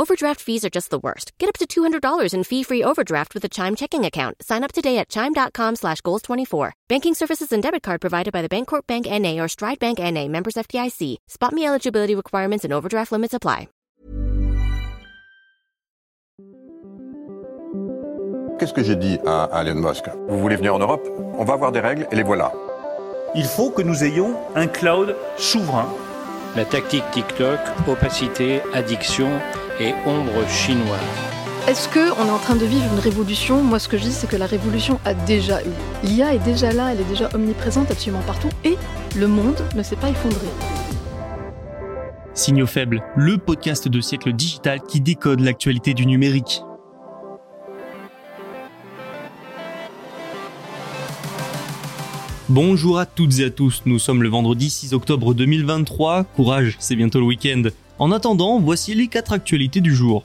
Overdraft fees are just the worst. Get up to $200 in fee-free overdraft with a Chime checking account. Sign up today at chime.com slash goals24. Banking services and debit card provided by the Bancorp Bank N.A. or Stride Bank N.A. members FDIC. Spot me eligibility requirements and overdraft limits apply. Qu'est-ce que j'ai dit à, à Elon Musk Vous voulez venir en Europe On va avoir des règles et les voilà. Il faut que nous ayons un cloud souverain. La tactique TikTok, opacité, addiction et ombre chinoise. Est-ce qu'on est en train de vivre une révolution? Moi, ce que je dis, c'est que la révolution a déjà eu. L'IA est déjà là, elle est déjà omniprésente absolument partout, et le monde ne s'est pas effondré. Signaux faibles, le podcast de siècle digital qui décode l'actualité du numérique. Bonjour à toutes et à tous, nous sommes le vendredi 6 octobre 2023, courage, c'est bientôt le week-end. En attendant, voici les 4 actualités du jour.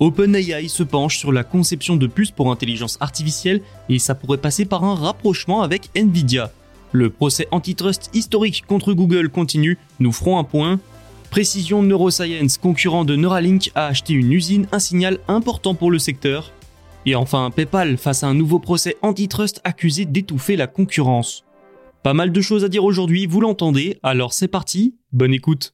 OpenAI se penche sur la conception de puces pour intelligence artificielle et ça pourrait passer par un rapprochement avec Nvidia. Le procès antitrust historique contre Google continue, nous ferons un point. Précision Neuroscience, concurrent de Neuralink, a acheté une usine, un signal important pour le secteur. Et enfin, PayPal face à un nouveau procès antitrust accusé d'étouffer la concurrence. Pas mal de choses à dire aujourd'hui, vous l'entendez, alors c'est parti, bonne écoute.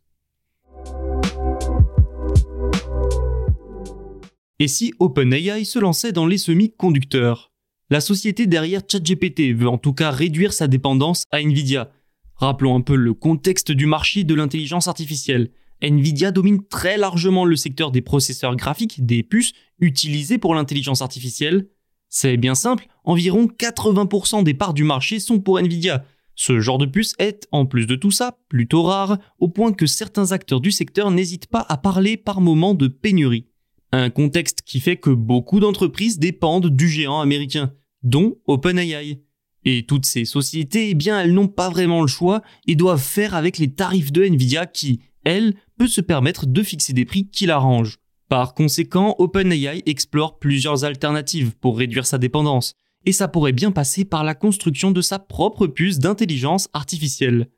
Et si OpenAI se lançait dans les semi-conducteurs? La société derrière ChatGPT veut en tout cas réduire sa dépendance à Nvidia. Rappelons un peu le contexte du marché de l'intelligence artificielle. Nvidia domine très largement le secteur des processeurs graphiques, des puces utilisées pour l'intelligence artificielle. C'est bien simple, environ 80% des parts du marché sont pour Nvidia, ce genre de puce est, en plus de tout ça, plutôt rare, au point que certains acteurs du secteur n'hésitent pas à parler par moments de pénurie. Un contexte qui fait que beaucoup d'entreprises dépendent du géant américain, dont OpenAI. Et toutes ces sociétés, eh bien, elles n'ont pas vraiment le choix et doivent faire avec les tarifs de Nvidia qui, elle, peut se permettre de fixer des prix qui l'arrangent. Par conséquent, OpenAI explore plusieurs alternatives pour réduire sa dépendance, et ça pourrait bien passer par la construction de sa propre puce d'intelligence artificielle.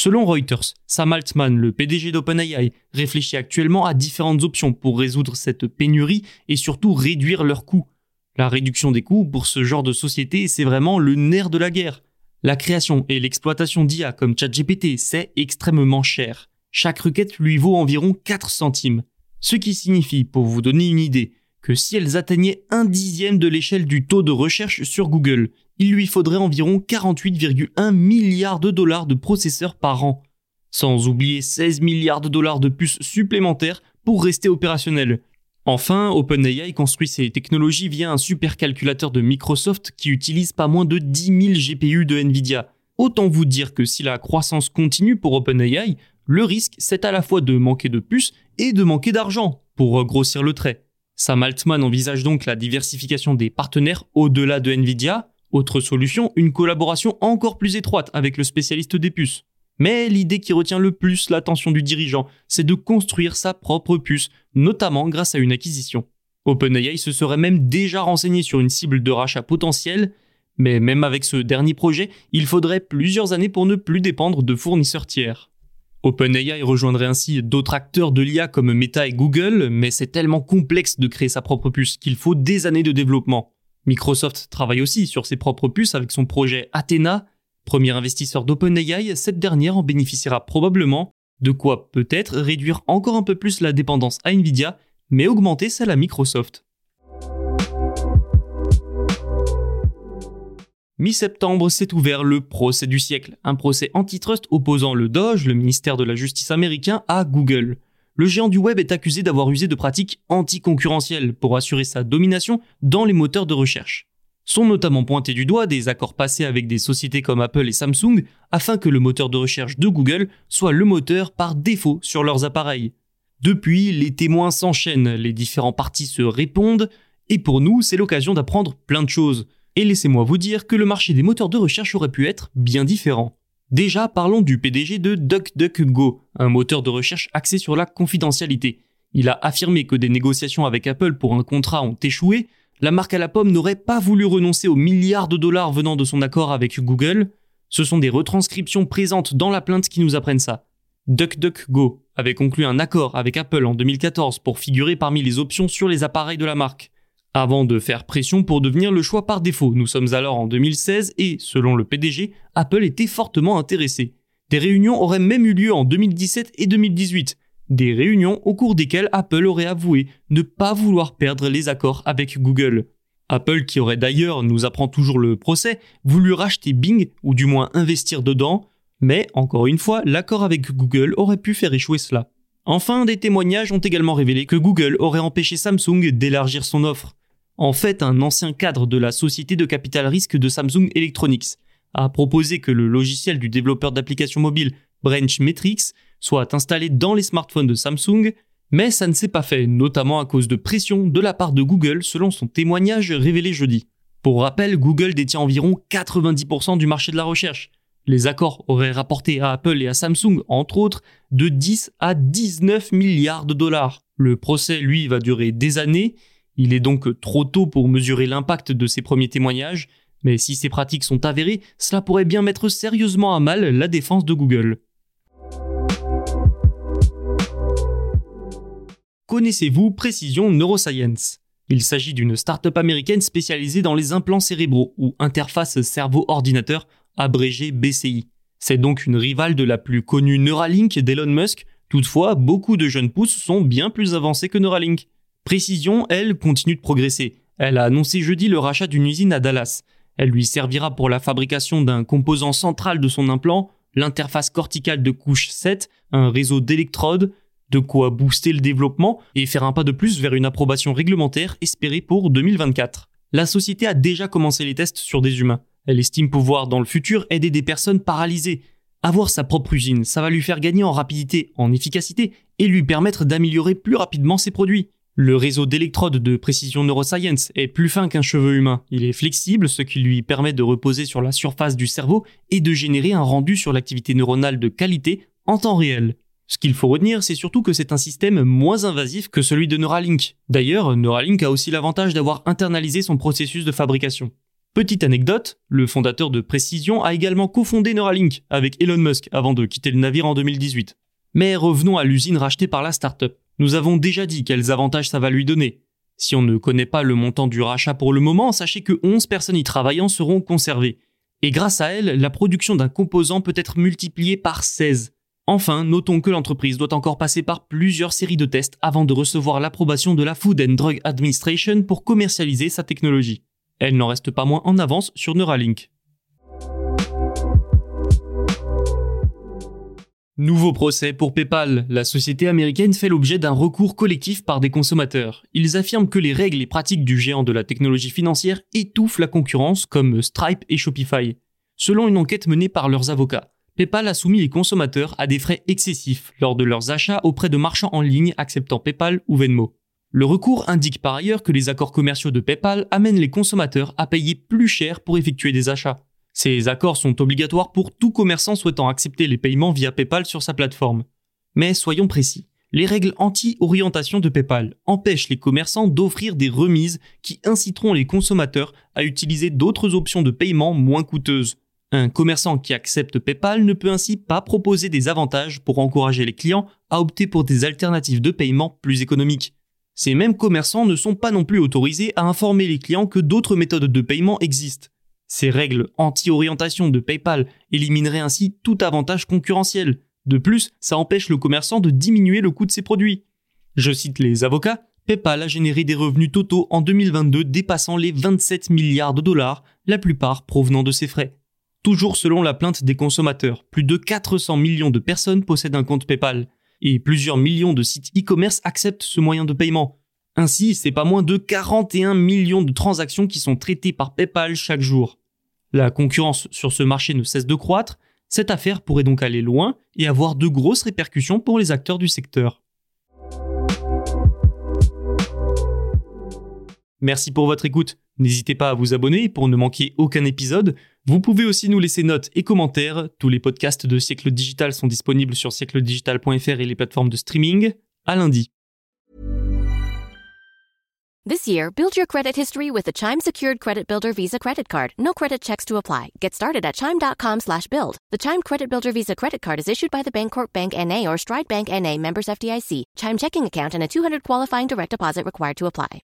Selon Reuters, Sam Altman, le PDG d'OpenAI, réfléchit actuellement à différentes options pour résoudre cette pénurie et surtout réduire leurs coûts. La réduction des coûts pour ce genre de société, c'est vraiment le nerf de la guerre. La création et l'exploitation d'IA comme ChatGPT, c'est extrêmement cher. Chaque requête lui vaut environ 4 centimes. Ce qui signifie, pour vous donner une idée, que si elles atteignaient un dixième de l'échelle du taux de recherche sur Google, il lui faudrait environ 48,1 milliards de dollars de processeurs par an. Sans oublier 16 milliards de dollars de puces supplémentaires pour rester opérationnel. Enfin, OpenAI construit ses technologies via un supercalculateur de Microsoft qui utilise pas moins de 10 000 GPU de Nvidia. Autant vous dire que si la croissance continue pour OpenAI, le risque c'est à la fois de manquer de puces et de manquer d'argent, pour grossir le trait. Sam Altman envisage donc la diversification des partenaires au-delà de Nvidia. Autre solution, une collaboration encore plus étroite avec le spécialiste des puces. Mais l'idée qui retient le plus l'attention du dirigeant, c'est de construire sa propre puce, notamment grâce à une acquisition. OpenAI se serait même déjà renseigné sur une cible de rachat potentielle, mais même avec ce dernier projet, il faudrait plusieurs années pour ne plus dépendre de fournisseurs tiers. OpenAI rejoindrait ainsi d'autres acteurs de l'IA comme Meta et Google, mais c'est tellement complexe de créer sa propre puce qu'il faut des années de développement. Microsoft travaille aussi sur ses propres puces avec son projet Athena. Premier investisseur d'OpenAI, cette dernière en bénéficiera probablement, de quoi peut-être réduire encore un peu plus la dépendance à Nvidia, mais augmenter celle à Microsoft. Mi-septembre s'est ouvert le procès du siècle, un procès antitrust opposant le Doge, le ministère de la Justice américain, à Google. Le géant du web est accusé d'avoir usé de pratiques anticoncurrentielles pour assurer sa domination dans les moteurs de recherche. Sont notamment pointés du doigt des accords passés avec des sociétés comme Apple et Samsung afin que le moteur de recherche de Google soit le moteur par défaut sur leurs appareils. Depuis, les témoins s'enchaînent, les différents partis se répondent, et pour nous, c'est l'occasion d'apprendre plein de choses. Et laissez-moi vous dire que le marché des moteurs de recherche aurait pu être bien différent. Déjà, parlons du PDG de DuckDuckGo, un moteur de recherche axé sur la confidentialité. Il a affirmé que des négociations avec Apple pour un contrat ont échoué, la marque à la pomme n'aurait pas voulu renoncer aux milliards de dollars venant de son accord avec Google. Ce sont des retranscriptions présentes dans la plainte qui nous apprennent ça. DuckDuckGo avait conclu un accord avec Apple en 2014 pour figurer parmi les options sur les appareils de la marque. Avant de faire pression pour devenir le choix par défaut, nous sommes alors en 2016 et, selon le PDG, Apple était fortement intéressé. Des réunions auraient même eu lieu en 2017 et 2018, des réunions au cours desquelles Apple aurait avoué ne pas vouloir perdre les accords avec Google. Apple, qui aurait d'ailleurs, nous apprend toujours le procès, voulu racheter Bing, ou du moins investir dedans, mais, encore une fois, l'accord avec Google aurait pu faire échouer cela. Enfin, des témoignages ont également révélé que Google aurait empêché Samsung d'élargir son offre. En fait, un ancien cadre de la société de capital risque de Samsung Electronics a proposé que le logiciel du développeur d'applications mobiles Branch Metrics soit installé dans les smartphones de Samsung, mais ça ne s'est pas fait, notamment à cause de pression de la part de Google selon son témoignage révélé jeudi. Pour rappel, Google détient environ 90% du marché de la recherche. Les accords auraient rapporté à Apple et à Samsung, entre autres, de 10 à 19 milliards de dollars. Le procès, lui, va durer des années. Il est donc trop tôt pour mesurer l'impact de ces premiers témoignages, mais si ces pratiques sont avérées, cela pourrait bien mettre sérieusement à mal la défense de Google. Connaissez-vous Précision Neuroscience? Il s'agit d'une start-up américaine spécialisée dans les implants cérébraux ou interface cerveau-ordinateur, abrégée BCI. C'est donc une rivale de la plus connue Neuralink d'Elon Musk. Toutefois, beaucoup de jeunes pousses sont bien plus avancés que Neuralink. Précision, elle, continue de progresser. Elle a annoncé jeudi le rachat d'une usine à Dallas. Elle lui servira pour la fabrication d'un composant central de son implant, l'interface corticale de couche 7, un réseau d'électrodes, de quoi booster le développement et faire un pas de plus vers une approbation réglementaire espérée pour 2024. La société a déjà commencé les tests sur des humains. Elle estime pouvoir dans le futur aider des personnes paralysées. Avoir sa propre usine, ça va lui faire gagner en rapidité, en efficacité et lui permettre d'améliorer plus rapidement ses produits. Le réseau d'électrodes de précision neuroscience est plus fin qu'un cheveu humain. Il est flexible, ce qui lui permet de reposer sur la surface du cerveau et de générer un rendu sur l'activité neuronale de qualité en temps réel. Ce qu'il faut retenir, c'est surtout que c'est un système moins invasif que celui de Neuralink. D'ailleurs, Neuralink a aussi l'avantage d'avoir internalisé son processus de fabrication. Petite anecdote, le fondateur de Precision a également cofondé Neuralink avec Elon Musk avant de quitter le navire en 2018. Mais revenons à l'usine rachetée par la startup. Nous avons déjà dit quels avantages ça va lui donner. Si on ne connaît pas le montant du rachat pour le moment, sachez que 11 personnes y travaillant seront conservées. Et grâce à elles, la production d'un composant peut être multipliée par 16. Enfin, notons que l'entreprise doit encore passer par plusieurs séries de tests avant de recevoir l'approbation de la Food and Drug Administration pour commercialiser sa technologie. Elle n'en reste pas moins en avance sur Neuralink. Nouveau procès pour PayPal. La société américaine fait l'objet d'un recours collectif par des consommateurs. Ils affirment que les règles et pratiques du géant de la technologie financière étouffent la concurrence comme Stripe et Shopify. Selon une enquête menée par leurs avocats, PayPal a soumis les consommateurs à des frais excessifs lors de leurs achats auprès de marchands en ligne acceptant PayPal ou Venmo. Le recours indique par ailleurs que les accords commerciaux de PayPal amènent les consommateurs à payer plus cher pour effectuer des achats. Ces accords sont obligatoires pour tout commerçant souhaitant accepter les paiements via PayPal sur sa plateforme. Mais soyons précis, les règles anti-orientation de PayPal empêchent les commerçants d'offrir des remises qui inciteront les consommateurs à utiliser d'autres options de paiement moins coûteuses. Un commerçant qui accepte PayPal ne peut ainsi pas proposer des avantages pour encourager les clients à opter pour des alternatives de paiement plus économiques. Ces mêmes commerçants ne sont pas non plus autorisés à informer les clients que d'autres méthodes de paiement existent. Ces règles anti-orientation de PayPal élimineraient ainsi tout avantage concurrentiel. De plus, ça empêche le commerçant de diminuer le coût de ses produits. Je cite les avocats, PayPal a généré des revenus totaux en 2022 dépassant les 27 milliards de dollars, la plupart provenant de ses frais. Toujours selon la plainte des consommateurs, plus de 400 millions de personnes possèdent un compte PayPal et plusieurs millions de sites e-commerce acceptent ce moyen de paiement. Ainsi, c'est pas moins de 41 millions de transactions qui sont traitées par PayPal chaque jour. La concurrence sur ce marché ne cesse de croître, cette affaire pourrait donc aller loin et avoir de grosses répercussions pour les acteurs du secteur. Merci pour votre écoute. N'hésitez pas à vous abonner pour ne manquer aucun épisode. Vous pouvez aussi nous laisser notes et commentaires. Tous les podcasts de Siècle Digital sont disponibles sur siècledigital.fr et les plateformes de streaming. À lundi. This year, build your credit history with the Chime Secured Credit Builder Visa Credit Card. No credit checks to apply. Get started at chime.com slash build. The Chime Credit Builder Visa Credit Card is issued by the Bancorp Bank N.A. or Stride Bank N.A. members FDIC. Chime checking account and a 200 qualifying direct deposit required to apply.